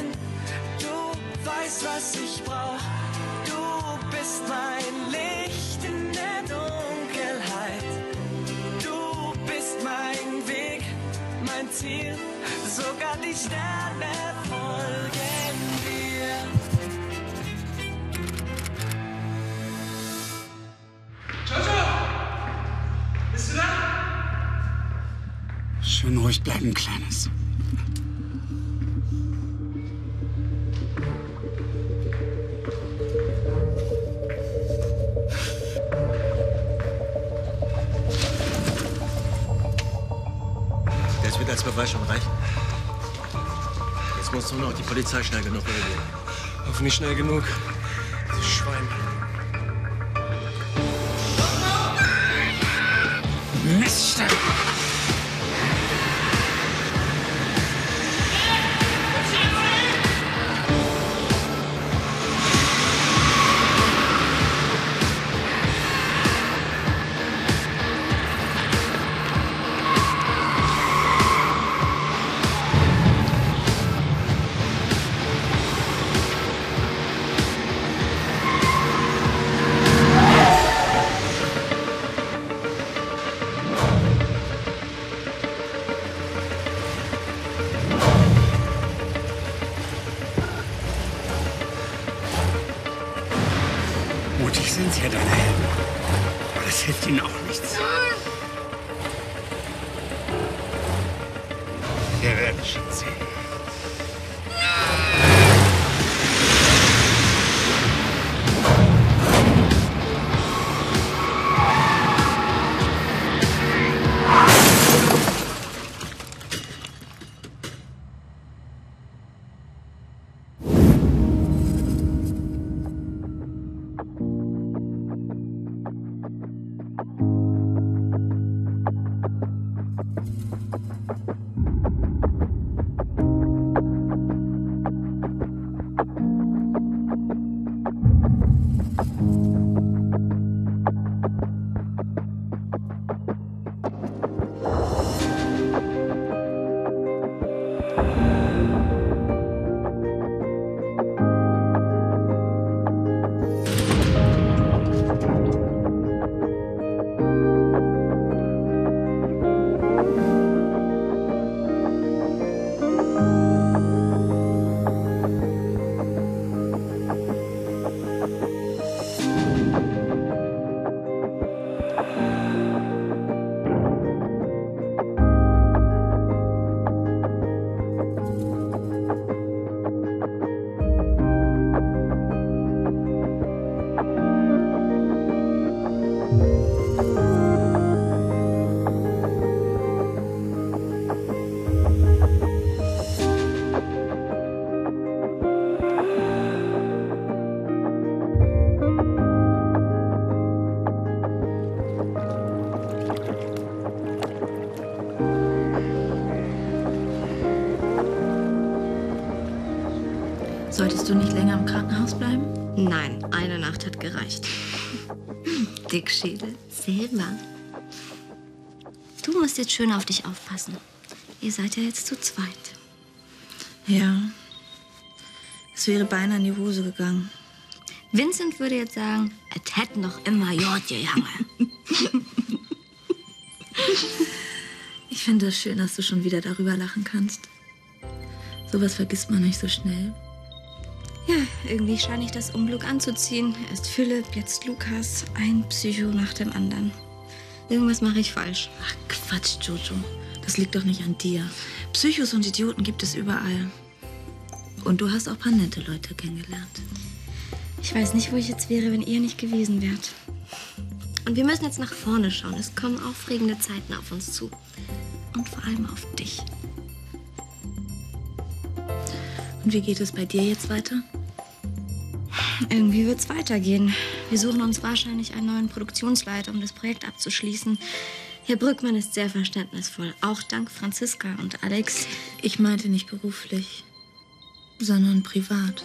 hin. Du weißt, was ich brauch. Du bist mein Licht in der Dunkelheit. Du bist mein Weg, mein Ziel. Sogar die Sterne folgen dir. Jojo! Bist du da? Schön ruhig bleiben, Kleines. Wird als Beweis schon reichen. Jetzt muss nur noch die Polizei schnell genug reagieren. Hoffentlich schnell genug. Dieses Schwein. Mutig sind ja deine Helden. Aber das hilft ihnen auch nichts. Wir werden schon sehen. Solltest du nicht länger im Krankenhaus bleiben? Nein, eine Nacht hat gereicht. Dickschädel. Selber. Du musst jetzt schön auf dich aufpassen. Ihr seid ja jetzt zu zweit. Ja. Es wäre beinahe in die Hose gegangen. Vincent würde jetzt sagen, es hätten doch immer Jod gegangen. Ich finde es schön, dass du schon wieder darüber lachen kannst. Sowas vergisst man nicht so schnell. Ja, irgendwie scheine ich das Unglück anzuziehen. Erst Philipp, jetzt Lukas. Ein Psycho nach dem anderen. Irgendwas mache ich falsch. Ach Quatsch, Jojo. Das liegt doch nicht an dir. Psychos und Idioten gibt es überall. Und du hast auch ein paar nette Leute kennengelernt. Ich weiß nicht, wo ich jetzt wäre, wenn ihr nicht gewesen wärt. Und wir müssen jetzt nach vorne schauen. Es kommen aufregende Zeiten auf uns zu. Und vor allem auf dich. Und wie geht es bei dir jetzt weiter? Irgendwie wird's weitergehen. Wir suchen uns wahrscheinlich einen neuen Produktionsleiter, um das Projekt abzuschließen. Herr Brückmann ist sehr verständnisvoll, auch dank Franziska und Alex. Ich meinte nicht beruflich, sondern privat.